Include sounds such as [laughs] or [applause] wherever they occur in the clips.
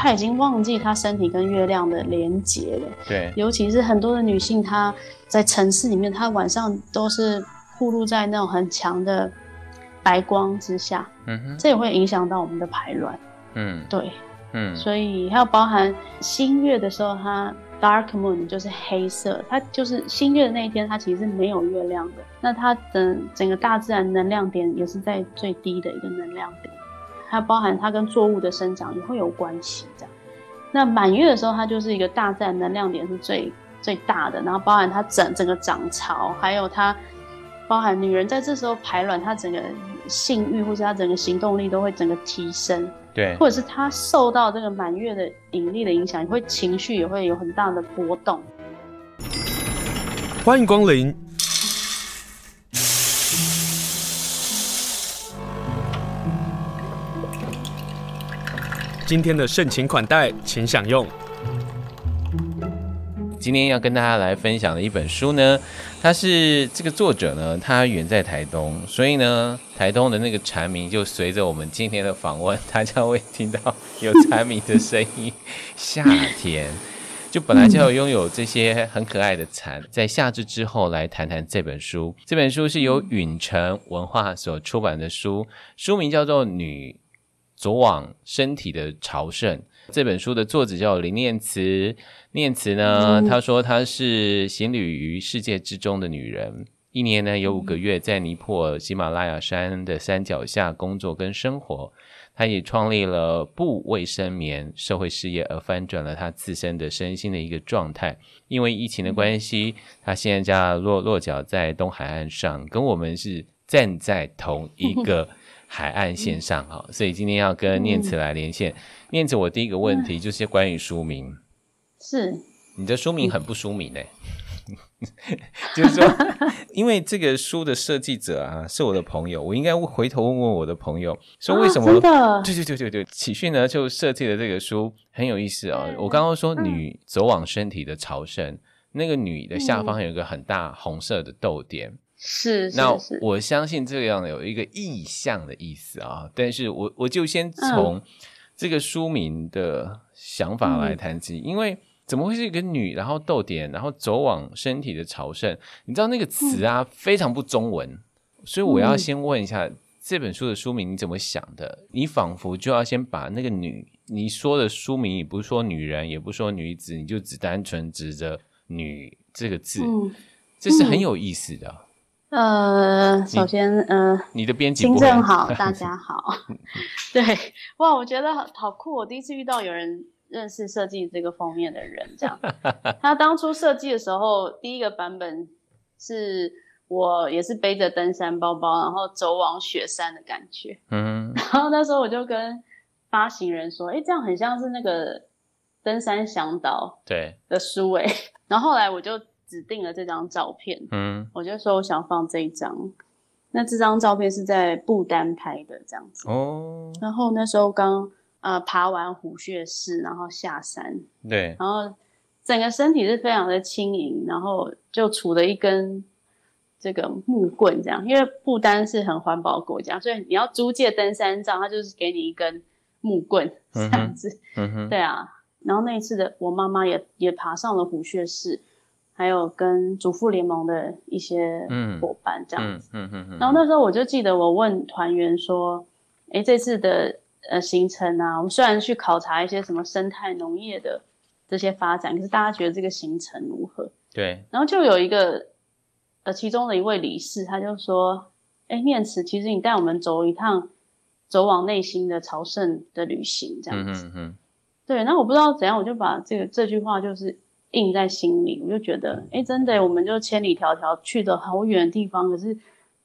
她已经忘记她身体跟月亮的连接了。对，尤其是很多的女性，她在城市里面，她晚上都是暴露在那种很强的白光之下。嗯哼，这也会影响到我们的排卵。嗯，对，嗯，所以还有包含新月的时候，它 dark moon 就是黑色，它就是新月的那一天，它其实是没有月亮的。那它的整个大自然能量点也是在最低的一个能量点。还有包含它跟作物的生长也会有关系，这样。那满月的时候，它就是一个大自然能量点是最最大的，然后包含它整整个涨潮，还有它包含女人在这时候排卵，她整个性欲或者她整个行动力都会整个提升。对，或者是她受到这个满月的引力的影响，也会情绪也会有很大的波动。欢迎光临。今天的盛情款待，请享用。今天要跟大家来分享的一本书呢，它是这个作者呢，他远在台东，所以呢，台东的那个蝉鸣就随着我们今天的访问，大家会听到有蝉鸣的声音。夏天就本来就要拥有这些很可爱的蝉，在夏至之后来谈谈这本书。这本书是由允晨文化所出版的书，书名叫做《女》。走往身体的朝圣，这本书的作者叫林念慈。念慈呢，她说她是行旅于世界之中的女人，一年呢有五个月在尼泊尔喜马拉雅山的山脚下工作跟生活。她也创立了不卫生棉社会事业，而翻转了她自身的身心的一个状态。因为疫情的关系，她现在家落落脚在东海岸上，跟我们是站在同一个。海岸线上哈，所以今天要跟念慈来连线。嗯、念慈，我第一个问题就是关于书名，是你的书名很不书名呢、欸？[laughs] 就是说，因为这个书的设计者啊是我的朋友，我应该回头问问我的朋友，说为什么？啊、对对对对对，启讯呢就设计了这个书很有意思啊、哦。我刚刚说女走往身体的朝圣，嗯、那个女的下方有一个很大红色的逗点。是，那我相信这样有一个意象的意思啊，但是我我就先从这个书名的想法来谈起，嗯、因为怎么会是一个女，然后逗点，然后走往身体的朝圣？你知道那个词啊，嗯、非常不中文，所以我要先问一下、嗯、这本书的书名你怎么想的？你仿佛就要先把那个女，你说的书名也不是说女人，也不说女子，你就只单纯指着“女”这个字，嗯、这是很有意思的。呃，首先，你呃，你的编辑新正好，大 [laughs] 家好，[laughs] 对，哇，我觉得好好酷，我第一次遇到有人认识设计这个封面的人，这样。他当初设计的时候，第一个版本是我也是背着登山包包，然后走往雪山的感觉，嗯，然后那时候我就跟发行人说，哎，这样很像是那个登山向导对的书诶，然后后来我就。指定了这张照片，嗯，我就说我想放这一张。那这张照片是在不丹拍的，这样子哦。然后那时候刚呃爬完虎穴寺，然后下山，对，然后整个身体是非常的轻盈，然后就杵了一根这个木棍，这样。因为不丹是很环保的国家，所以你要租借登山杖，他就是给你一根木棍这样子，嗯哼，对啊。然后那一次的我妈妈也也爬上了虎穴寺。还有跟主妇联盟的一些伙伴这样子，嗯嗯嗯嗯嗯、然后那时候我就记得我问团员说：“哎，这次的呃行程啊，我们虽然去考察一些什么生态农业的这些发展，可是大家觉得这个行程如何？”对。然后就有一个呃其中的一位理事，他就说：“哎，念慈，其实你带我们走一趟走往内心的朝圣的旅行，这样子。嗯”嗯嗯。对，那我不知道怎样，我就把这个这句话就是。印在心里，我就觉得，哎、欸，真的，我们就千里迢迢去的好远的地方，可是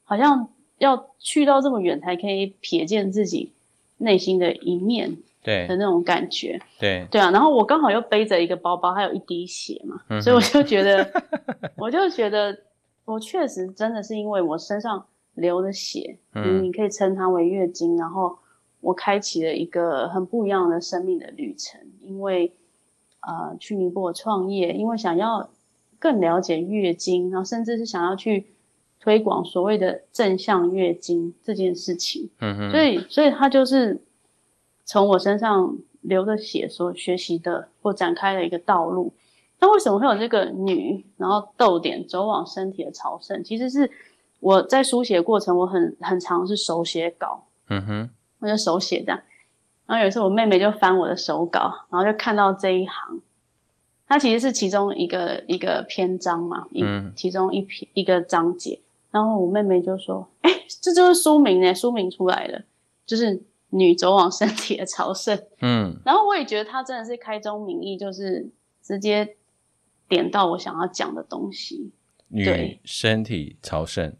好像要去到这么远才可以瞥见自己内心的一面，对的那种感觉，对对啊。然后我刚好又背着一个包包，还有一滴血嘛，嗯、所以我就觉得，[laughs] 我就觉得，我确实真的是因为我身上流的血，嗯，你可以称它为月经，然后我开启了一个很不一样的生命的旅程，因为。呃，去尼泊尔创业，因为想要更了解月经，然后甚至是想要去推广所谓的正向月经这件事情。嗯哼。所以，所以他就是从我身上流的血所学习的或展开的一个道路。那为什么会有这个女，然后逗点走往身体的朝圣？其实是我在书写过程，我很很常是手写稿，嗯哼，我就手写这样。然后有一次我妹妹就翻我的手稿，然后就看到这一行，它其实是其中一个一个篇章嘛，嗯，其中一篇一个章节。然后我妹妹就说：“哎，这就是书名呢，书名出来了，就是女走往身体的朝圣。”嗯，然后我也觉得她真的是开宗明义，就是直接点到我想要讲的东西。女身体朝圣，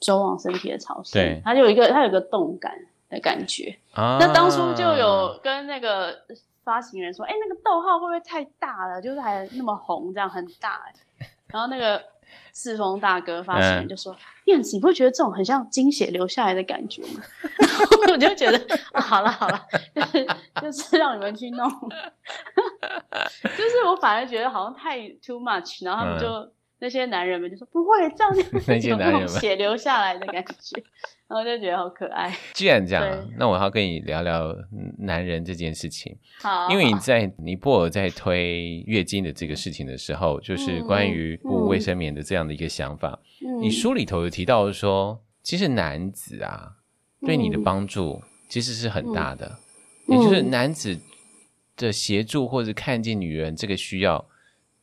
走往身体的朝圣，对，它就有一个它有一个动感的感觉。啊，那当初就有跟那个发行人说：“哎，那个逗号会不会太大了？就是还那么红，这样很大。”然后那个。赤峰大哥发现就说：“燕、嗯、子，你不会觉得这种很像经血流下来的感觉吗？” [laughs] 然后我就觉得、哦、好了好了，就是就是让你们去弄，[laughs] 就是我反而觉得好像太 too much，然后他们就、嗯、那些男人们就说：“不会这样，有 [laughs] 那种血流下来的感觉。”然后就觉得好可爱。既然这样，那我要跟你聊聊男人这件事情。好，因为你在尼泊尔在推月经的这个事情的时候，就是关于不卫生棉的这样的一个想法。嗯，你书里头有提到说，其实男子啊，对你的帮助其实是很大的，也就是男子的协助或者看见女人这个需要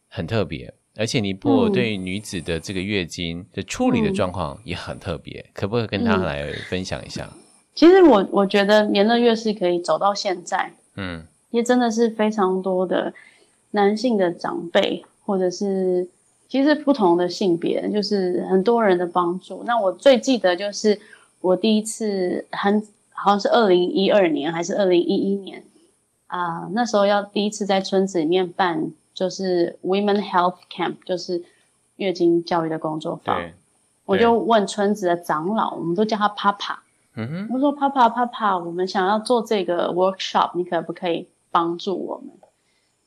很特别。而且尼泊尔对女子的这个月经的处理的状况也很特别，嗯、可不可以跟他来分享一下？其实我我觉得年乐月是可以走到现在，嗯，也真的是非常多的男性的长辈，或者是其实不同的性别，就是很多人的帮助。那我最记得就是我第一次很好像是二零一二年还是二零一一年啊、呃，那时候要第一次在村子里面办。就是 Women Health Camp，就是月经教育的工作坊。我就问村子的长老，我们都叫他 Papa。嗯哼，我说 Papa Papa，我们想要做这个 workshop，你可不可以帮助我们？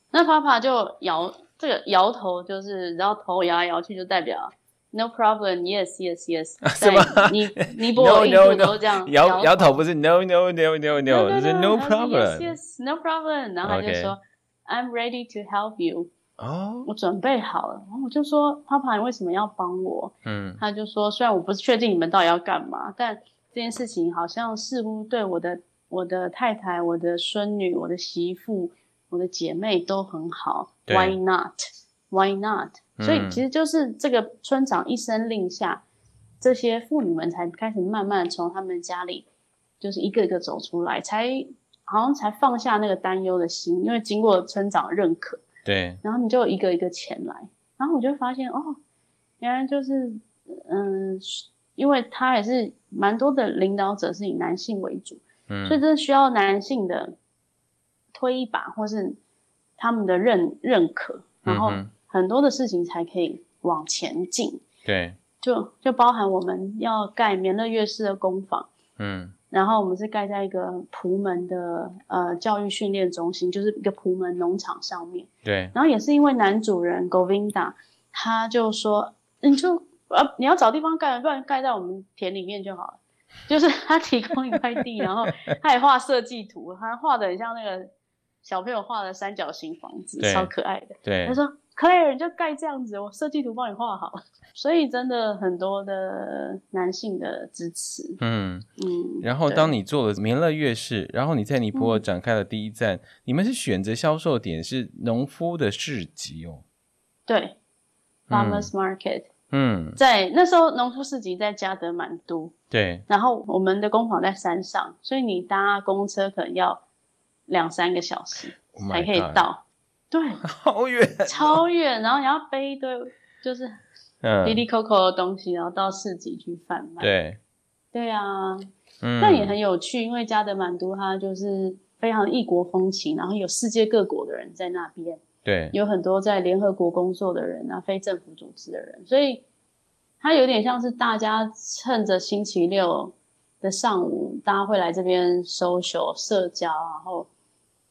那 Papa 就摇这个摇头，就是然后头摇来摇去，就代表 No problem，Yes Yes Yes。是吗？你尼泊尔印度都这样摇摇头，不是 No No No No No，是 No problem。Yes Yes No problem。然后他就说。I'm ready to help you。哦，我准备好了。然后我就说：“Papa，你为什么要帮我？”嗯，他就说：“虽然我不是确定你们到底要干嘛，但这件事情好像似乎对我的、我的太太、我的孙女、我的媳妇、我的姐妹都很好。Why not？Why not？所以其实就是这个村长一声令下，这些妇女们才开始慢慢从他们家里，就是一个一个走出来，才。”好像才放下那个担忧的心，因为经过村长认可，对，然后你就一个一个前来，然后我就发现哦，原来就是嗯，因为他也是蛮多的领导者是以男性为主，嗯，所以这需要男性的推一把，或是他们的认认可，然后很多的事情才可以往前进，对，就就包含我们要盖棉乐月事的工坊，嗯。然后我们是盖在一个朴门的呃教育训练中心，就是一个朴门农场上面。对。然后也是因为男主人 Govinda，他就说，你就呃你要找地方盖，不然盖在我们田里面就好了。就是他提供一块地，然后他也画设计图，他画的很像那个小朋友画的三角形房子，超可爱的。对。他说。你就盖这样子，我设计图帮你画好。[laughs] 所以真的很多的男性的支持。嗯嗯。然后当你做了民乐月事，然后你在尼泊尔展开了第一站，嗯、你们是选择销售点是农夫的市集哦。对，Farmers Market。嗯，在那时候农夫市集在加德满都。对。然后我们的工坊在山上，所以你搭公车可能要两三个小时才可以到。对，[laughs] 好远，哦，超远，然后你要背一堆，就是嗯，滴滴扣扣的东西，然后到市集去贩卖。对，对啊，嗯，但也很有趣，因为加德满都它就是非常异国风情，然后有世界各国的人在那边，对，有很多在联合国工作的人啊，非政府组织的人，所以它有点像是大家趁着星期六的上午，大家会来这边 social 社交，然后。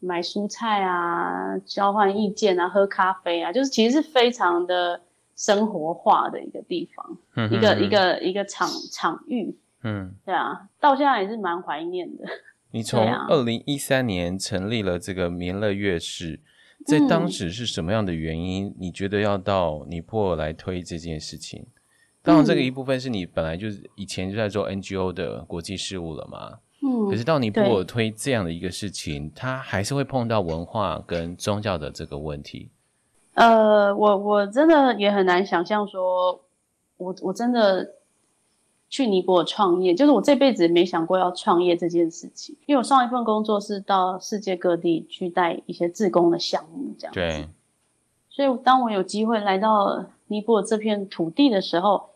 买蔬菜啊，交换意见啊，喝咖啡啊，就是其实是非常的生活化的一个地方，嗯、一个一个一个场场域，嗯，对啊，到现在也是蛮怀念的。你从二零一三年成立了这个民乐乐事，在当时是什么样的原因？你觉得要到尼泊尔来推这件事情？当然，这个一部分是你本来就是以前就在做 NGO 的国际事务了嘛。嗯。可是到尼泊尔推这样的一个事情，他还是会碰到文化跟宗教的这个问题。呃，我我真的也很难想象说，我我真的去尼泊尔创业，就是我这辈子没想过要创业这件事情。因为我上一份工作是到世界各地去带一些自工的项目，这样子。对。所以当我有机会来到尼泊尔这片土地的时候，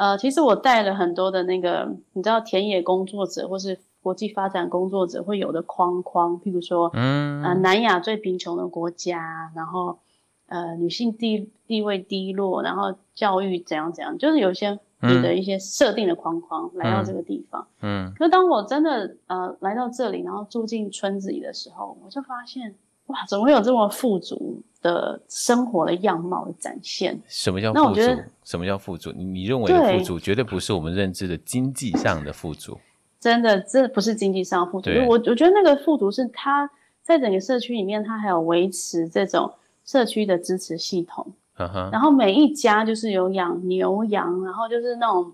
呃，其实我带了很多的那个，你知道，田野工作者或是国际发展工作者会有的框框，譬如说，嗯，呃，南亚最贫穷的国家，然后。呃，女性地地位低落，然后教育怎样怎样，就是有一些你的一些设定的框框、嗯、来到这个地方。嗯，可是当我真的呃来到这里，然后住进村子里的时候，我就发现哇，怎么会有这么富足的生活的样貌的展现？什么叫富足？什么叫富足？你你认为的富足，绝对不是我们认知的经济上的富足。真的，这不是经济上的富足。我我觉得那个富足是他在整个社区里面，他还有维持这种。社区的支持系统，uh-huh. 然后每一家就是有养牛羊，然后就是那种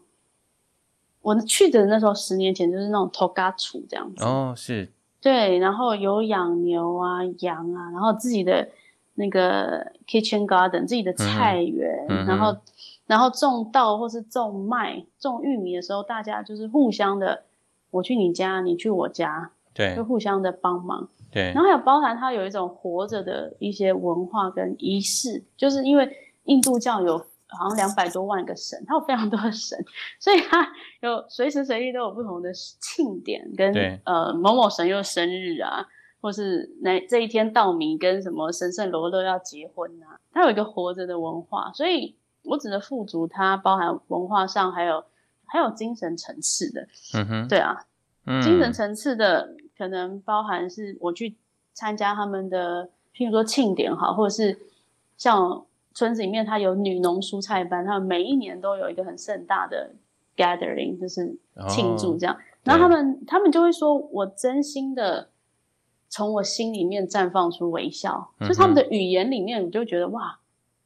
我去的那时候十年前就是那种托嘎楚这样子哦，oh, 是，对，然后有养牛啊羊啊，然后自己的那个 kitchen garden 自己的菜园，uh-huh. 然后然后种稻或是种麦种玉米的时候，大家就是互相的，我去你家，你去我家，对，就互相的帮忙。对，然后还有包含它有一种活着的一些文化跟仪式，就是因为印度教有好像两百多万个神，它有非常多的神，所以它有随时随地都有不同的庆典跟，呃某某神又生日啊，或是那这一天稻米跟什么神圣罗勒要结婚啊，它有一个活着的文化，所以我指的富足，它包含文化上还有还有精神层次的，嗯哼，对啊，嗯、精神层次的。可能包含是我去参加他们的，譬如说庆典好，或者是像村子里面，它有女农蔬菜班，他们每一年都有一个很盛大的 gathering，就是庆祝这样。哦、然后他们他们就会说，我真心的从我心里面绽放出微笑，嗯、就他们的语言里面，你就觉得哇，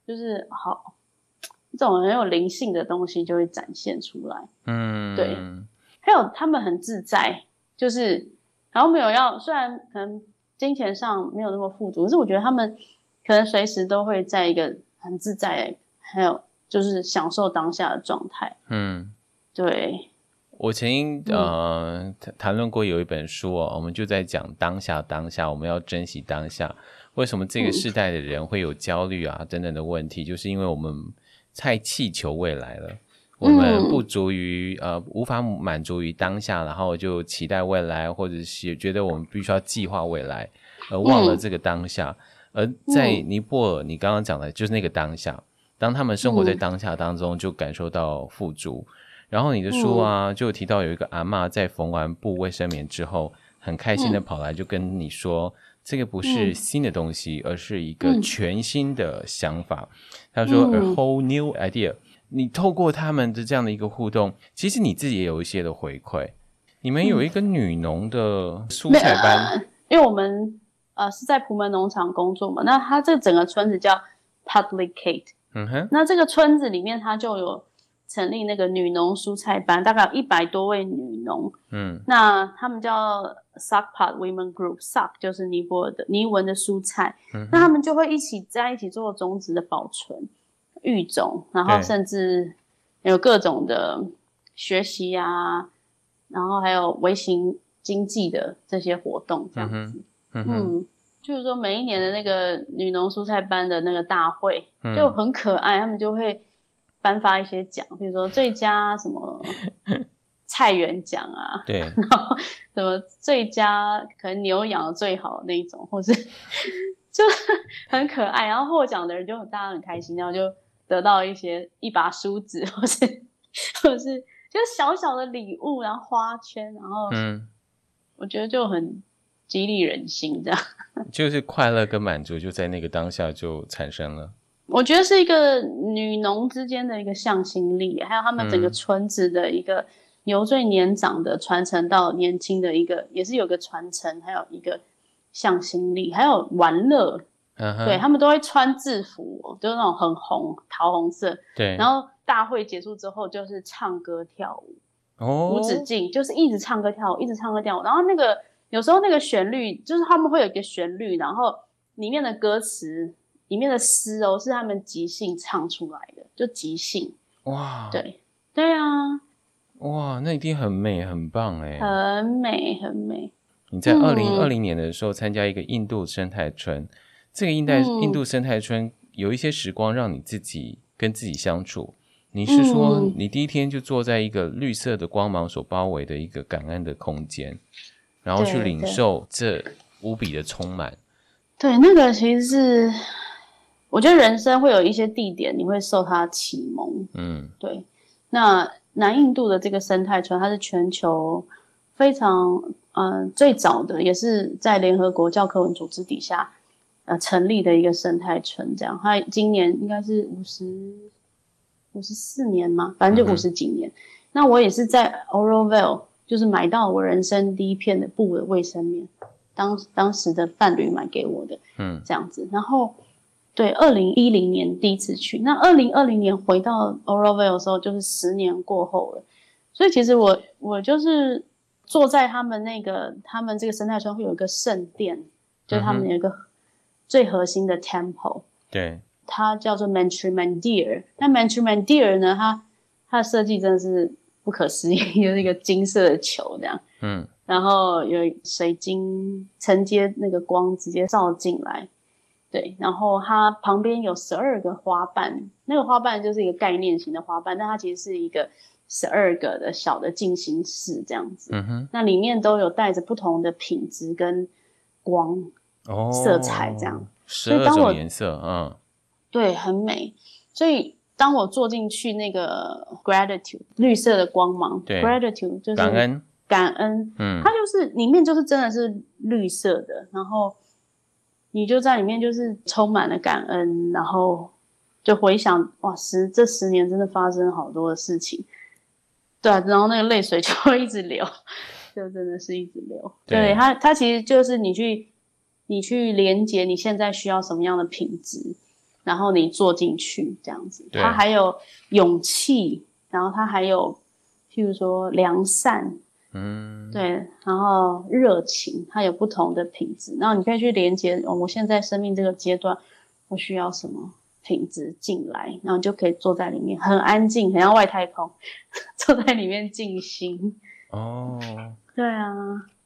就是好这种很有灵性的东西就会展现出来。嗯，对。还有他们很自在，就是。然后没有要，虽然可能金钱上没有那么富足，可是我觉得他们可能随时都会在一个很自在，还有就是享受当下的状态。嗯，对。我曾经呃谈论过有一本书哦，我们就在讲当下，当下我们要珍惜当下。为什么这个世代的人会有焦虑啊等等的问题，就是因为我们太气求未来了。我们不足于呃，无法满足于当下，然后就期待未来，或者是觉得我们必须要计划未来，而忘了这个当下。而在尼泊尔，你刚刚讲的就是那个当下，当他们生活在当下当中，就感受到富足。然后你的书啊，就提到有一个阿嬷在缝完布卫生棉之后，很开心的跑来就跟你说，这个不是新的东西，而是一个全新的想法。他说，a whole new idea。你透过他们的这样的一个互动，其实你自己也有一些的回馈。你们有一个女农的蔬菜班，[coughs] 因为我们呃是在普门农场工作嘛，那他这整个村子叫 Public Kate，嗯哼，那这个村子里面他就有成立那个女农蔬菜班，大概有一百多位女农，嗯，那他们叫 Sakpat Women Group，Sak 就是尼泊尔的尼文的蔬菜，嗯，那他们就会一起在一起做种子的保存。育种，然后甚至有各种的学习啊，然后还有微型经济的这些活动，这样子。嗯，嗯就是说每一年的那个女农蔬菜班的那个大会就很可爱，嗯、他们就会颁发一些奖，比如说最佳什么 [laughs] 菜园奖啊，对，然后什么最佳可能牛养的最好的那一种，或是 [laughs] 就很可爱，然后获奖的人就大家很开心，然后就。得到一些一把梳子，或是 [laughs] 或是就是小小的礼物，然后花圈，然后嗯，我觉得就很激励人心，这样 [laughs] 就是快乐跟满足就在那个当下就产生了。我觉得是一个女农之间的一个向心力，还有他们整个村子的一个由最年长的传承到年轻的一个，也是有个传承，还有一个向心力，还有玩乐。Uh huh. 对，他们都会穿制服，就是那种很红桃红色。对，然后大会结束之后就是唱歌跳舞，哦，无止境，就是一直唱歌跳舞，一直唱歌跳舞。然后那个有时候那个旋律，就是他们会有一个旋律，然后里面的歌词、里面的诗哦，是他们即兴唱出来的，就即兴。哇，对，对啊，哇，那一定很美，很棒哎，很美，很美。你在二零二零年的时候参加一个印度生态村。这个印代印度生态村有一些时光让你自己跟自己相处。你是说你第一天就坐在一个绿色的光芒所包围的一个感恩的空间，然后去领受这无比的充满。对，那个其实是我觉得人生会有一些地点你会受它启蒙。嗯，对。那南印度的这个生态村，它是全球非常嗯、呃、最早的，也是在联合国教科文组织底下。呃，成立的一个生态村，这样，它今年应该是五十五十四年嘛，反正就五十几年。嗯、那我也是在 Auroville，就是买到我人生第一片的布的卫生棉，当当时的伴侣买给我的，嗯，这样子。然后，对，二零一零年第一次去，那二零二零年回到 Auroville 的时候，就是十年过后了。所以其实我我就是坐在他们那个他们这个生态村会有一个圣殿，就是他们有一个。嗯最核心的 temple，对，它叫做 Mantra Mandir。那 Mantra Mandir 呢，它它的设计真的是不可思议，就是一个金色的球这样，嗯，然后有水晶承接那个光直接照进来，对，然后它旁边有十二个花瓣，那个花瓣就是一个概念型的花瓣，但它其实是一个十二个的小的进行式这样子，嗯哼，那里面都有带着不同的品质跟光。哦，色彩这样，十二种颜色，嗯，对，很美。所以当我坐进去那个 gratitude 绿色的光芒，对，gratitude 就是感恩，感恩，嗯，它就是里面就是真的是绿色的，然后你就在里面就是充满了感恩，然后就回想哇，十这十年真的发生好多的事情，对啊，然后那个泪水就会一直流，[laughs] 就真的是一直流。对，对它，它其实就是你去。你去连接你现在需要什么样的品质，然后你坐进去这样子。对它还有勇气，然后他还有，譬如说良善，嗯，对，然后热情，他有不同的品质。然后你可以去连接，哦，我现在生命这个阶段，我需要什么品质进来，然后就可以坐在里面，很安静，很像外太空，[laughs] 坐在里面静心。哦，对啊，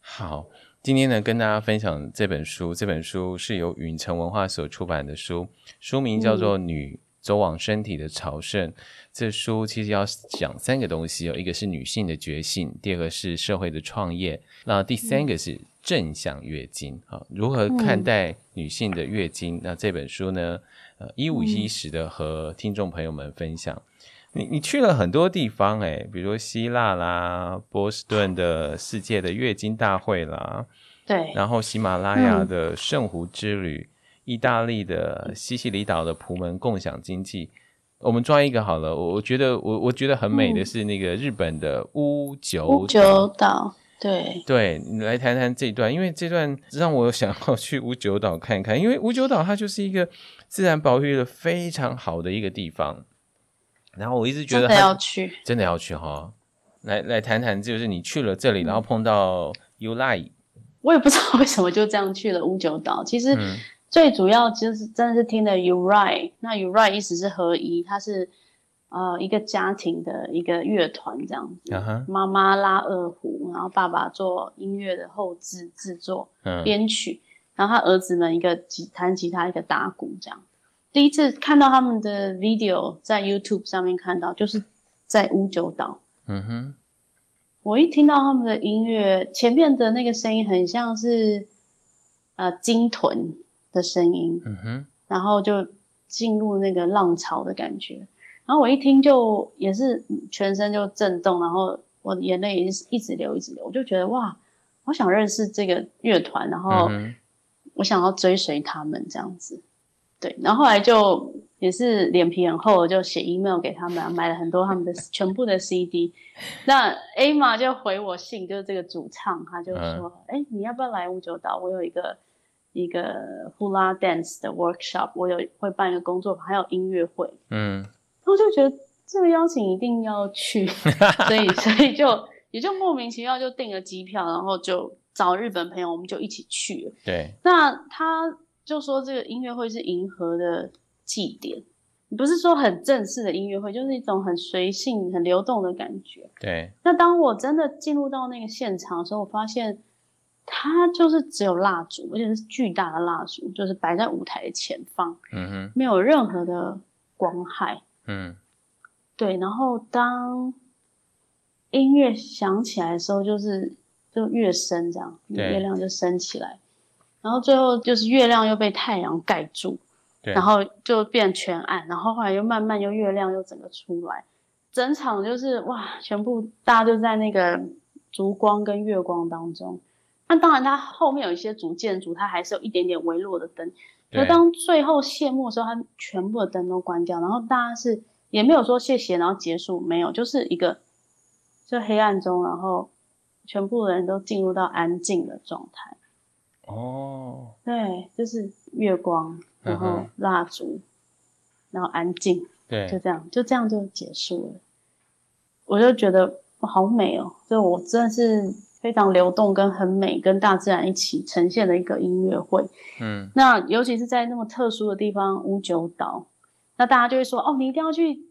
好。今天呢，跟大家分享这本书。这本书是由允城文化所出版的书，书名叫做《女走往身体的朝圣》。嗯、这书其实要讲三个东西哦，一个是女性的觉醒，第二个是社会的创业，那第三个是正向月经啊、嗯，如何看待女性的月经？嗯、那这本书呢，呃，一五一十的和听众朋友们分享。你你去了很多地方诶，比如说希腊啦、波士顿的世界的月经大会啦，对，然后喜马拉雅的圣湖之旅，嗯、意大利的西西里岛的普门共享经济，我们抓一个好了。我我觉得我我觉得很美的是那个日本的屋久屋久岛，对对，你来谈谈这一段，因为这段 [laughs] 让我想要去屋久岛看看，因为屋久岛它就是一个自然保育的非常好的一个地方。然后我一直觉得真的要去，真的要去哈。来来谈谈，就是你去了这里，然后碰到 Yulai，我也不知道为什么就这样去了乌九岛。其实最主要就是真的是听的 Yulai，那 Yulai 意思是合一，它是呃一个家庭的一个乐团这样子。Uh. 妈妈拉二胡，然后爸爸做音乐的后制制作、uh huh. 编曲，然后他儿子们一个吉弹吉他，一个打鼓这样。第一次看到他们的 video 在 YouTube 上面看到，就是在乌九岛。嗯哼，我一听到他们的音乐，前面的那个声音很像是呃鲸豚的声音。嗯哼，然后就进入那个浪潮的感觉。然后我一听就也是全身就震动，然后我的眼泪也是一直流一直流。我就觉得哇，我想认识这个乐团，然后我想要追随他们这样子。对，然后后来就也是脸皮很厚，就写 email 给他们，买了很多他们的 [laughs] 全部的 CD。那 A 嘛就回我信，就是这个主唱，他就说：“哎、你要不要来五九岛？我有一个一个 Hula Dance 的 workshop，我有会办一个工作坊，还有音乐会。”嗯，然后就觉得这个邀请一定要去，[laughs] 所以所以就也就莫名其妙就订了机票，然后就找日本朋友，我们就一起去了。对，那他就说这个音乐会是银河的。祭典，不是说很正式的音乐会，就是一种很随性、很流动的感觉。对。那当我真的进入到那个现场的时候，我发现它就是只有蜡烛，而且是巨大的蜡烛，就是摆在舞台的前方。嗯哼。没有任何的光害。嗯。对。然后当音乐响起来的时候，就是就越升这样，月亮就升起来，然后最后就是月亮又被太阳盖住。然后就变全暗，然后后来又慢慢又月亮又整个出来，整场就是哇，全部大家就在那个烛光跟月光当中。那当然，它后面有一些主建筑，它还是有一点点微弱的灯。可当最后谢幕的时候，它全部的灯都关掉，然后大家是也没有说谢谢，然后结束，没有，就是一个就黑暗中，然后全部的人都进入到安静的状态。哦，对，就是月光。然后蜡烛，嗯、然后安静，对，就这样，就这样就结束了。我就觉得哇，好美哦！就我真的是非常流动跟很美，跟大自然一起呈现的一个音乐会。嗯，那尤其是在那么特殊的地方五九岛，那大家就会说哦，你一定要去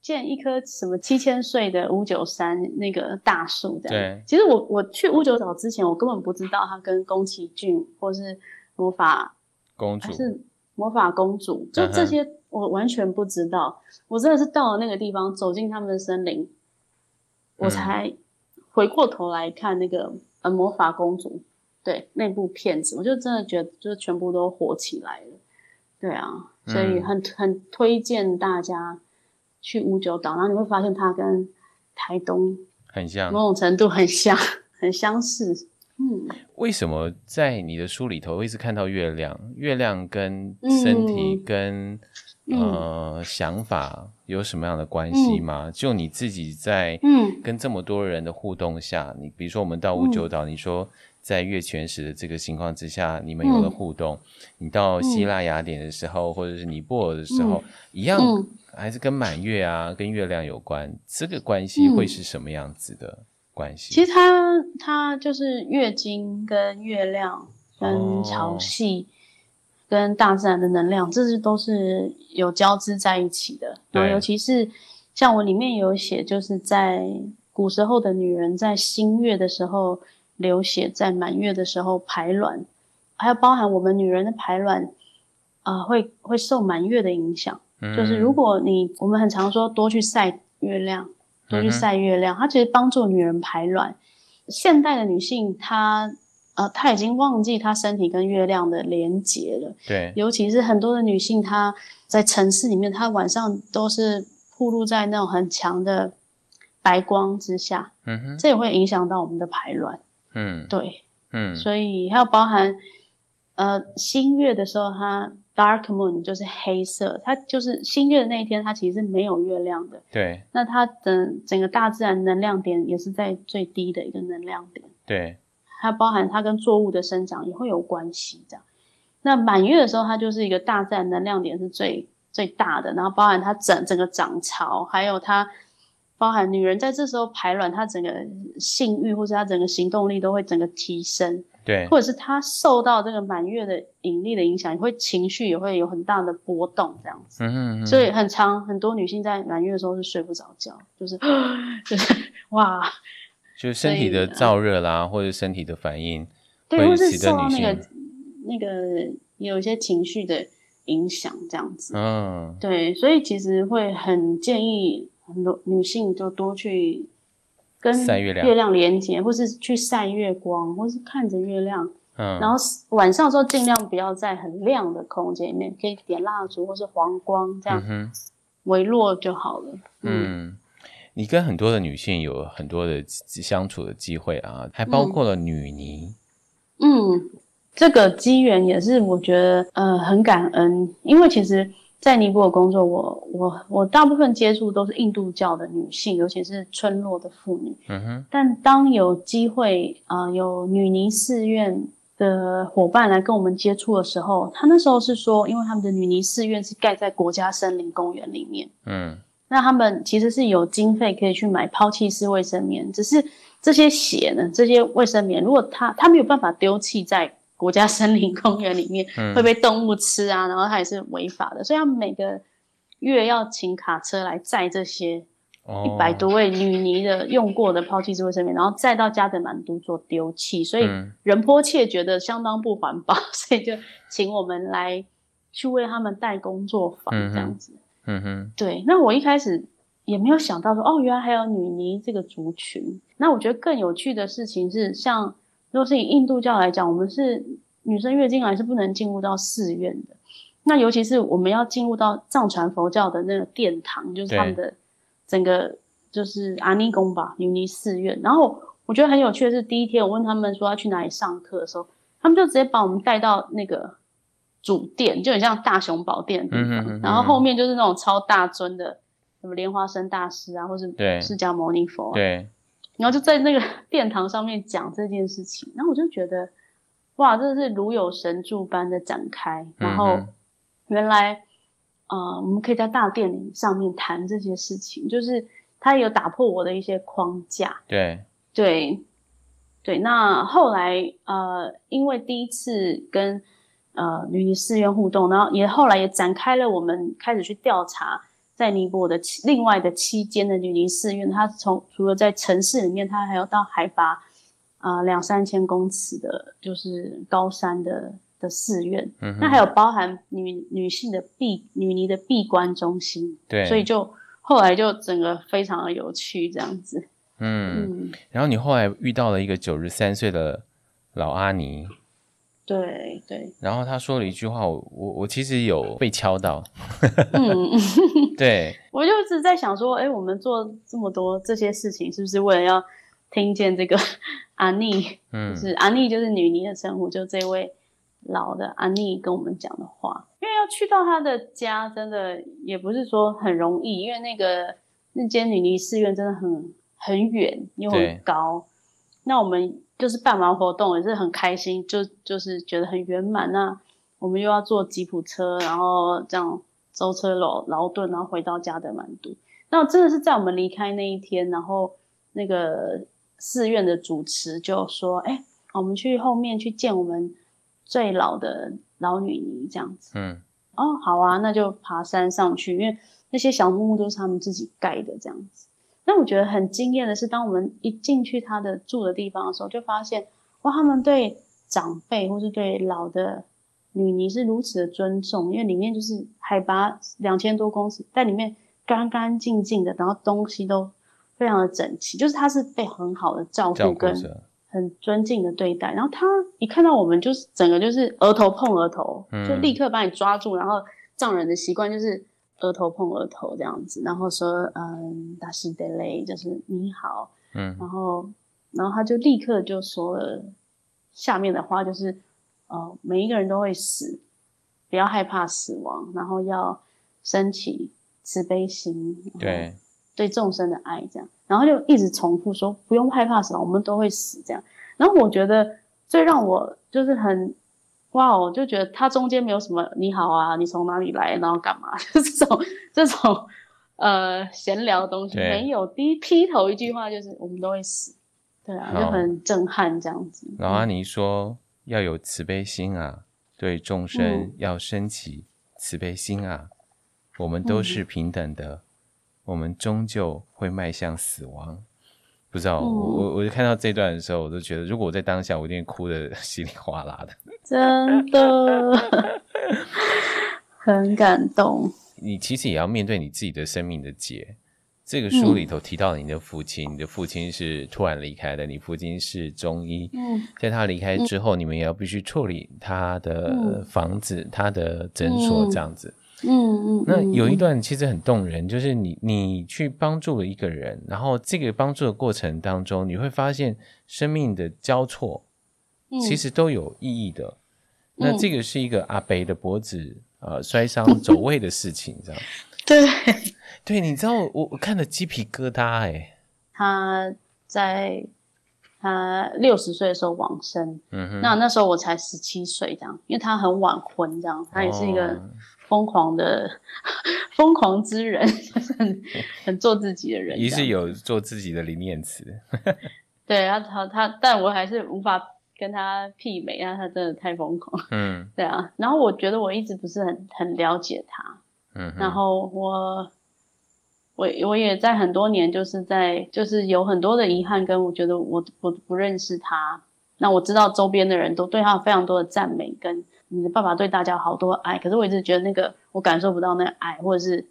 见一棵什么七千岁的五九山那个大树。这样，对。其实我我去五九岛之前，我根本不知道它跟宫崎骏或是魔法公主是。魔法公主，就这些我完全不知道。Uh-huh. 我真的是到了那个地方，走进他们的森林，我才回过头来看那个呃魔法公主，对那部片子，我就真的觉得就是全部都火起来了。对啊，所以很很推荐大家去五九岛，然后你会发现它跟台东很像，某种程度很像，很相似。嗯，为什么在你的书里头会一直看到月亮？月亮跟身体跟、嗯、呃、嗯、想法有什么样的关系吗？嗯、就你自己在跟这么多人的互动下，嗯、你比如说我们到五九岛，你说在月全食的这个情况之下，你们有了互动。嗯、你到希腊雅典的时候，或者是尼泊尔的时候，嗯、一样、嗯、还是跟满月啊，跟月亮有关。这个关系会是什么样子的？关系其实它它就是月经跟月亮跟潮汐跟大自然的能量，这是都是有交织在一起的。然后尤其是像我里面有写，就是在古时候的女人在新月的时候流血，在满月的时候排卵，还有包含我们女人的排卵啊、呃，会会受满月的影响。嗯、就是如果你我们很常说多去晒月亮。多去晒月亮，它其实帮助女人排卵。现代的女性，她呃，她已经忘记她身体跟月亮的连结了。对，尤其是很多的女性，她在城市里面，她晚上都是暴露在那种很强的白光之下。嗯哼，这也会影响到我们的排卵。嗯，对，嗯，所以还有包含呃，新月的时候，它。Dark Moon 就是黑色，它就是新月的那一天，它其实是没有月亮的。对。那它的整个大自然能量点也是在最低的一个能量点。对。它包含它跟作物的生长也会有关系，这样。那满月的时候，它就是一个大自然能量点是最最大的，然后包含它整整个涨潮，还有它包含女人在这时候排卵，她整个性欲或者她整个行动力都会整个提升。对，或者是她受到这个满月的引力的影响，也会情绪也会有很大的波动，这样子。嗯嗯。所以很长很多女性在满月的时候是睡不着觉，就是 [laughs] 就是哇，就身体的燥热啦，或者身体的反应，对，或是受到那个那个有一些情绪的影响，这样子。嗯，对，所以其实会很建议很多女性就多去。跟月亮连接，或是去晒月光，或是看着月亮。嗯，然后晚上的时候尽量不要在很亮的空间里面，可以点蜡烛或是黄光，这样微弱就好了。嗯，嗯，你跟很多的女性有很多的相处的机会啊，还包括了女尼。嗯，这个机缘也是我觉得呃很感恩，因为其实在尼泊尔工作，我我我大部分接触都是印度教的女性，尤其是村落的妇女。嗯哼。但当有机会啊、呃，有女尼寺院的伙伴来跟我们接触的时候，他那时候是说，因为他们的女尼寺院是盖在国家森林公园里面。嗯。那他们其实是有经费可以去买抛弃式卫生棉，只是这些血呢，这些卫生棉，如果他他没有办法丢弃在。国家森林公园里面会被动物吃啊，嗯、然后它也是违法的，所以要每个月要请卡车来载这些一百多位女尼的用过的抛弃式卫生棉，然后载到加德满都做丢弃，所以仁波切觉得相当不环保，[laughs] 所以就请我们来去为他们带工作坊这样子。嗯哼，对。那我一开始也没有想到说，哦，原来还有女尼这个族群。那我觉得更有趣的事情是，像。如果是以印度教来讲，我们是女生月经来是不能进入到寺院的。那尤其是我们要进入到藏传佛教的那个殿堂，就是他们的整个就是阿尼宫吧，女尼寺院。然后我觉得很有趣的是，第一天我问他们说要去哪里上课的时候，他们就直接把我们带到那个主殿，就很像大雄宝殿的地方。嗯哼嗯哼。然后后面就是那种超大尊的什么莲花生大师啊，或是释迦牟尼佛啊。对。然后就在那个 [laughs] 殿堂上面讲这件事情，然后我就觉得，哇，真的是如有神助般的展开。然后原来，呃，我们可以在大殿里上面谈这些事情，就是他有打破我的一些框架。对对对。那后来，呃，因为第一次跟呃女尼寺院互动，然后也后来也展开了，我们开始去调查。在尼泊尔的另外的七间的女尼寺院，它从除了在城市里面，它还有到海拔啊、呃、两三千公尺的，就是高山的的寺院。嗯，那还有包含女女性的闭女尼的闭关中心。对，所以就后来就整个非常的有趣这样子。嗯，嗯，然后你后来遇到了一个九十三岁的老阿尼。对对，[laughs] 然后他说了一句话，我我我其实有被敲到，嗯 [laughs] [laughs] 对，我就一直在想说，哎，我们做这么多这些事情，是不是为了要听见这个阿妮？嗯，就是阿妮就是女尼的称呼，就这位老的阿妮跟我们讲的话，因为要去到他的家，真的也不是说很容易，因为那个那间女尼寺院真的很很远又很高，那我们。就是办完活动也是很开心，就就是觉得很圆满。那我们又要坐吉普车，然后这样舟车劳劳顿，然后回到家的满都。那真的是在我们离开那一天，然后那个寺院的主持就说：“哎，我们去后面去见我们最老的老女尼，这样子。”嗯，哦，好啊，那就爬山上去，因为那些小木屋都是他们自己盖的，这样子。但我觉得很惊艳的是，当我们一进去他的住的地方的时候，就发现哇，他们对长辈或是对老的女尼是如此的尊重，因为里面就是海拔两千多公尺，在里面干干净净的，然后东西都非常的整齐，就是他是被很好的照顾跟很尊敬的对待。然后他一看到我们，就是整个就是额头碰额头，就立刻把你抓住。然后藏人的习惯就是。额头碰额头这样子，然后说，嗯，达西德雷就是你好，嗯，然后，然后他就立刻就说了下面的话，就是，呃，每一个人都会死，不要害怕死亡，然后要升起慈悲心，对，对众生的爱这样，然后就一直重复说，不用害怕死亡，我们都会死这样，然后我觉得最让我就是很。哇，我就觉得他中间没有什么你好啊，你从哪里来，然后干嘛？[laughs] 就这种这种呃闲聊的东西没有。第一劈头一句话就是我们都会死，对啊，就很震撼这样子。老阿尼说要有慈悲心啊，对众生要升起慈悲心啊，嗯、我们都是平等的，嗯、我们终究会迈向死亡。不知道，嗯、我我就看到这段的时候，我都觉得，如果我在当下，我一定哭的 [laughs] 稀里哗啦的。[laughs] 真的，[laughs] 很感动。你其实也要面对你自己的生命的结。这个书里头提到了你的父亲，嗯、你的父亲是突然离开的，你父亲是中医。嗯，在他离开之后，嗯、你们也要必须处理他的房子、嗯、他的诊所这样子。嗯嗯，那有一段其实很动人，就是你你去帮助了一个人，然后这个帮助的过程当中，你会发现生命的交错，其实都有意义的。嗯、那这个是一个阿北的脖子呃摔伤走位的事情，这样。[laughs] 对。对，你知道我我看了鸡皮疙瘩哎、欸。他在他六十岁的时候往生，嗯哼，那那时候我才十七岁，这样，因为他很晚婚，这样，他也是一个疯狂的 [laughs] 疯、哦、狂之人，就 [laughs] 是很很做自己的人，也是有做自己的理念词。[laughs] 对，他他他，但我还是无法跟他媲美，因为他真的太疯狂。嗯，对啊。然后我觉得我一直不是很很了解他。嗯，然后我我我也在很多年，就是在就是有很多的遗憾，跟我觉得我我不认识他。那我知道周边的人都对他有非常多的赞美，跟你的爸爸对大家好多爱，可是我一直觉得那个我感受不到那个爱，或者是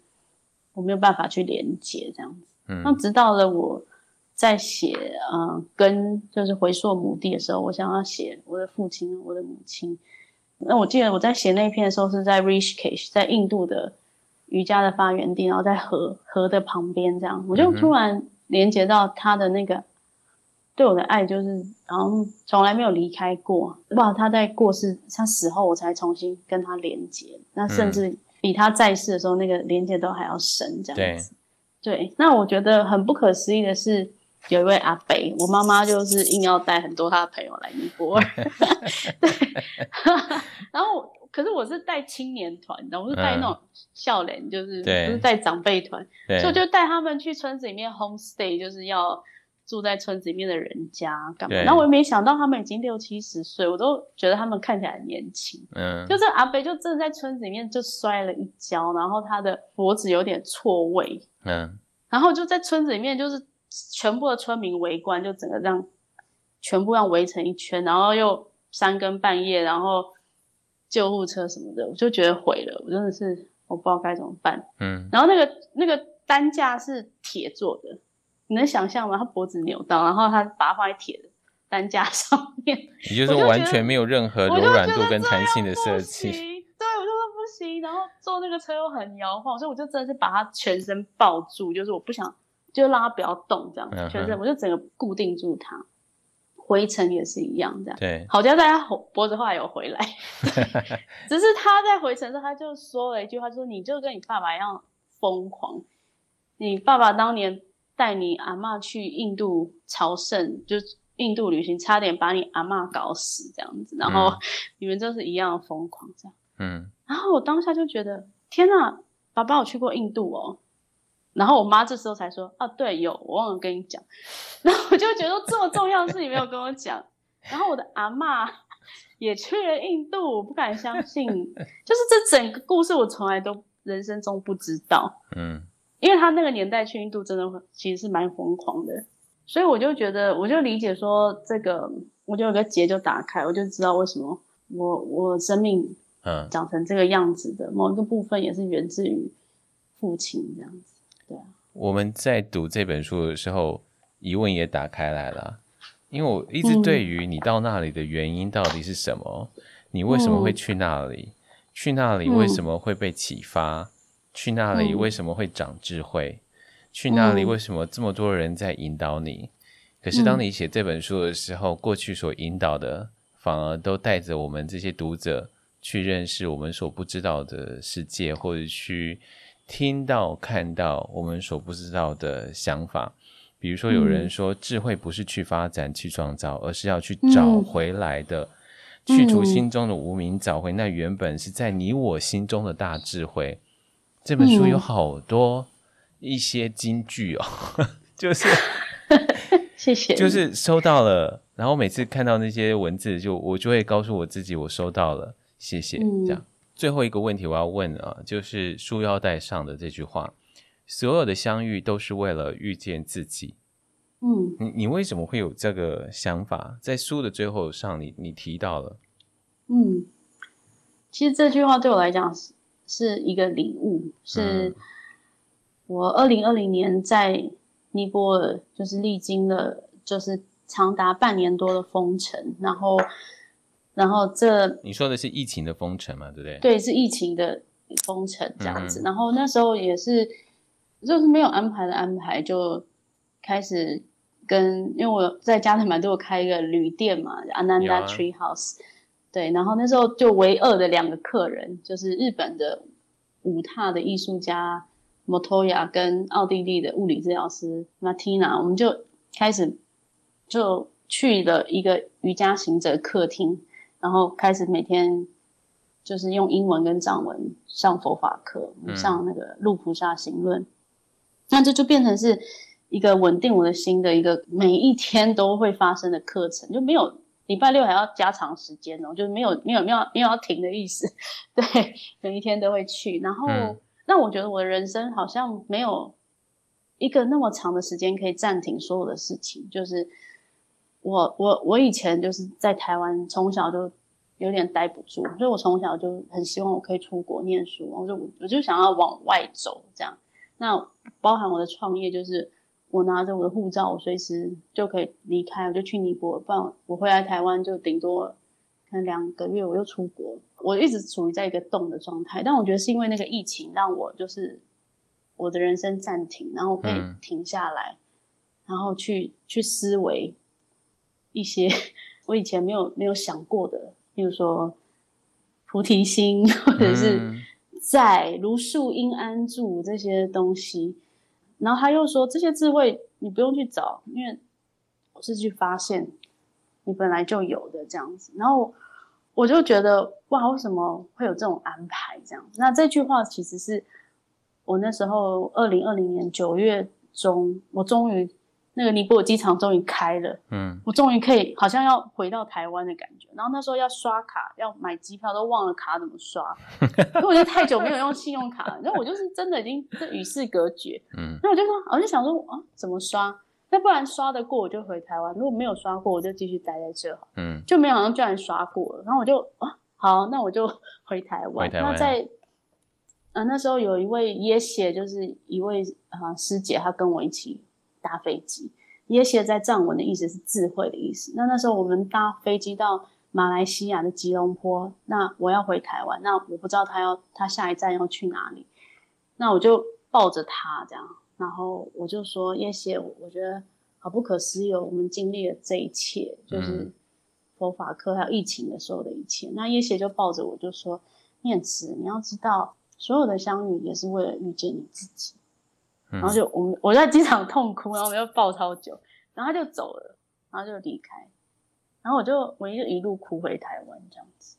我没有办法去连接这样子。嗯，那直到了我。在写，嗯、呃，跟就是回溯母地的时候，我想要写我的父亲、我的母亲。那我记得我在写那篇的时候是在 Rishikesh，在印度的瑜伽的发源地，然后在河河的旁边，这样我就突然连接到他的那个对我的爱，就是然后从来没有离开过。哇，他在过世，他死后我才重新跟他连接，那甚至比他在世的时候那个连接都还要深，这样子。对，对，那我觉得很不可思议的是。有一位阿伯，我妈妈就是硬要带很多她的朋友来尼泊尔，[laughs] 对，[laughs] 然后可是我是带青年团，然后我是带那种笑脸，就是不是带长辈团，所以我就带他们去村子里面 homestay，就是要住在村子里面的人家干嘛？然后我也没想到他们已经六七十岁，我都觉得他们看起来很年轻。嗯，就这阿北就真的在村子里面就摔了一跤，然后他的脖子有点错位，嗯，然后就在村子里面就是。全部的村民围观，就整个这样，全部要围成一圈，然后又三更半夜，然后救护车什么的，我就觉得毁了，我真的是我不知道该怎么办。嗯，然后那个那个担架是铁做的，你能想象吗？他脖子扭到，然后他把它放在铁的担架上面，[laughs] 也就是说完全没有任何柔软度跟弹性的设计。对，我就说不行，然后坐那个车又很摇晃，所以我就真的是把他全身抱住，就是我不想。就让他不要动，这样全身，我就整个固定住他。回程也是一样，这样。对，好在他脖子后来有回来，[laughs] 只是他在回程的时候，他就说了一句话，说：“你就跟你爸爸一样疯狂。你爸爸当年带你阿妈去印度朝圣，就印度旅行，差点把你阿妈搞死，这样子。然后 [laughs] 你们就是一样的疯狂，这样。嗯。然后我当下就觉得，天哪，爸爸我去过印度哦。”然后我妈这时候才说：“啊，对，有，我忘了跟你讲。[laughs] ”然后我就觉得这么重要的事你没有跟我讲。然后我的阿妈也去了印度，我不敢相信，[laughs] 就是这整个故事我从来都人生中不知道。嗯，因为他那个年代去印度真的其实是蛮疯狂的，所以我就觉得，我就理解说这个，我就有个结就打开，我就知道为什么我我生命嗯长成这个样子的某一个部分也是源自于父亲这样子。对啊我们在读这本书的时候，疑问也打开来了，因为我一直对于你到那里的原因到底是什么？嗯、你为什么会去那里？嗯、去那里为什么会被启发？嗯、去那里为什么会长智慧？嗯、去那里为什么这么多人在引导你？嗯、可是当你写这本书的时候，过去所引导的，反而都带着我们这些读者去认识我们所不知道的世界，或者去。听到、看到我们所不知道的想法，比如说有人说，智慧不是去发展、去创造，而是要去找回来的，嗯、去除心中的无名，找回那原本是在你我心中的大智慧。这本书有好多一些金句哦，[laughs] 就是 [laughs] 谢谢，就是收到了，然后每次看到那些文字，就我就会告诉我自己，我收到了，谢谢，嗯、这样。最后一个问题我要问啊，就是束腰带上的这句话：所有的相遇都是为了遇见自己。嗯，你你为什么会有这个想法？在书的最后上你，你你提到了。嗯，其实这句话对我来讲是是一个礼物，是我二零二零年在尼泊尔，就是历经了就是长达半年多的封城，然后。然后这你说的是疫情的封城嘛，对不对？对，是疫情的封城这样子。嗯、然后那时候也是，就是没有安排的安排，就开始跟，因为我在加德满都有开一个旅店嘛，Ananda Tree House，、啊、对，然后那时候就唯二的两个客人，就是日本的舞踏的艺术家 Motoya 跟奥地利的物理治疗师 Martina，我们就开始就去了一个瑜伽行者客厅，然后开始每天就是用英文跟藏文上佛法课，上那个《路菩萨行论》，那这就变成是一个稳定我的心的一个每一天都会发生的课程，就没有。礼拜六还要加长时间哦，就是没有没有没有没有要停的意思，[laughs] 对，每一天都会去。然后，嗯、那我觉得我的人生好像没有一个那么长的时间可以暂停所有的事情。就是我我我以前就是在台湾，从小就有点待不住，所以我从小就很希望我可以出国念书，我就我就想要往外走这样。那包含我的创业就是。我拿着我的护照，我随时就可以离开，我就去尼泊尔。不然我回来台湾就顶多可能两个月，我又出国。我一直处于在一个动的状态，但我觉得是因为那个疫情让我就是我的人生暂停，然后可以停下来，嗯、然后去去思维一些 [laughs] 我以前没有没有想过的，比如说菩提心，或者是在如树应安住这些东西。然后他又说，这些智慧你不用去找，因为我是去发现你本来就有的这样子。然后我就觉得哇，为什么会有这种安排这样子？那这句话其实是我那时候二零二零年九月中，我终于。那个尼泊尔机场终于开了，嗯，我终于可以好像要回到台湾的感觉。然后那时候要刷卡，要买机票，都忘了卡怎么刷，[laughs] 因为我就太久没有用信用卡了。然后我就是真的已经这与世隔绝，嗯。那我就说，我就想说啊，怎么刷？那不然刷得过我就回台湾，如果没有刷过，我就继续待在这，嗯，就没有好像居然刷过了。然后我就啊，好，那我就回台湾。台湾那在呃那时候有一位耶写，就是一位啊师姐，她跟我一起。搭飞机，耶协在藏文的意思是智慧的意思。那那时候我们搭飞机到马来西亚的吉隆坡，那我要回台湾，那我不知道他要他下一站要去哪里，那我就抱着他这样，然后我就说耶协，我觉得好不可思议，我们经历了这一切，就是佛法课还有疫情的时候的一切。那耶协就抱着我就说，念慈，你要知道，所有的相遇也是为了遇见你自己。然后就我们我在机场痛哭，然后我们又抱超久，然后他就走了，然后就离开，然后我就我就一路哭回台湾这样子，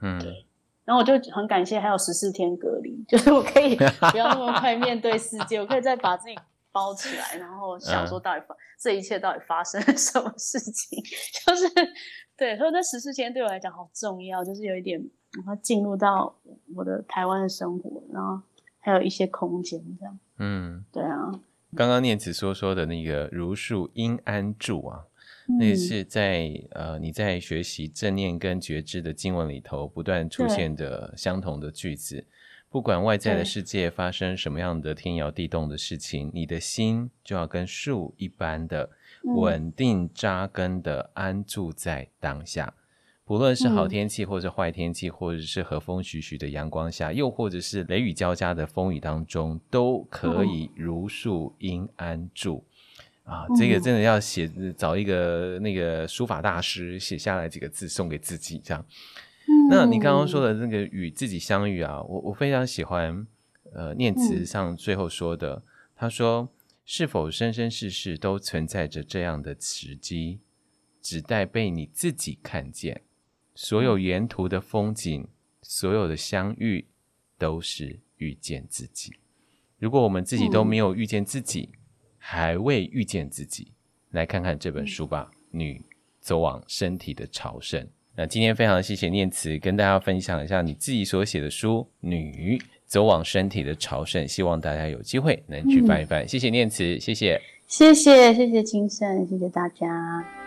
嗯，对，然后我就很感谢还有十四天隔离，[laughs] 就是我可以不要那么快面对世界，我可以再把自己包起来，然后想说到底发、嗯、这一切到底发生了什么事情，[laughs] 就是对，所以那十四天对我来讲好重要，就是有一点然后进入到我的台湾的生活，然后。还有一些空间，这样。嗯，对啊。刚刚念慈说说的那个“如树应安住”啊，嗯、那个是在呃你在学习正念跟觉知的经文里头不断出现的相同的句子。不管外在的世界发生什么样的天摇地动的事情，你的心就要跟树一般的稳定扎根的安住在当下。无论是好天气，或者坏天气，嗯、或者是和风徐徐的阳光下，又或者是雷雨交加的风雨当中，都可以如树应安住。嗯、啊，这个真的要写，找一个那个书法大师写下来几个字送给自己，这样。嗯、那你刚刚说的那个与自己相遇啊，我我非常喜欢。呃，念慈上最后说的，嗯、他说：“是否生生世世都存在着这样的时机，只待被你自己看见。”所有沿途的风景，所有的相遇，都是遇见自己。如果我们自己都没有遇见自己，嗯、还未遇见自己，来看看这本书吧，《女走往身体的朝圣》。那今天非常谢谢念慈跟大家分享一下你自己所写的书《女走往身体的朝圣》，希望大家有机会能去翻一翻。嗯、谢谢念慈，谢谢，谢谢谢谢金盛，谢谢大家。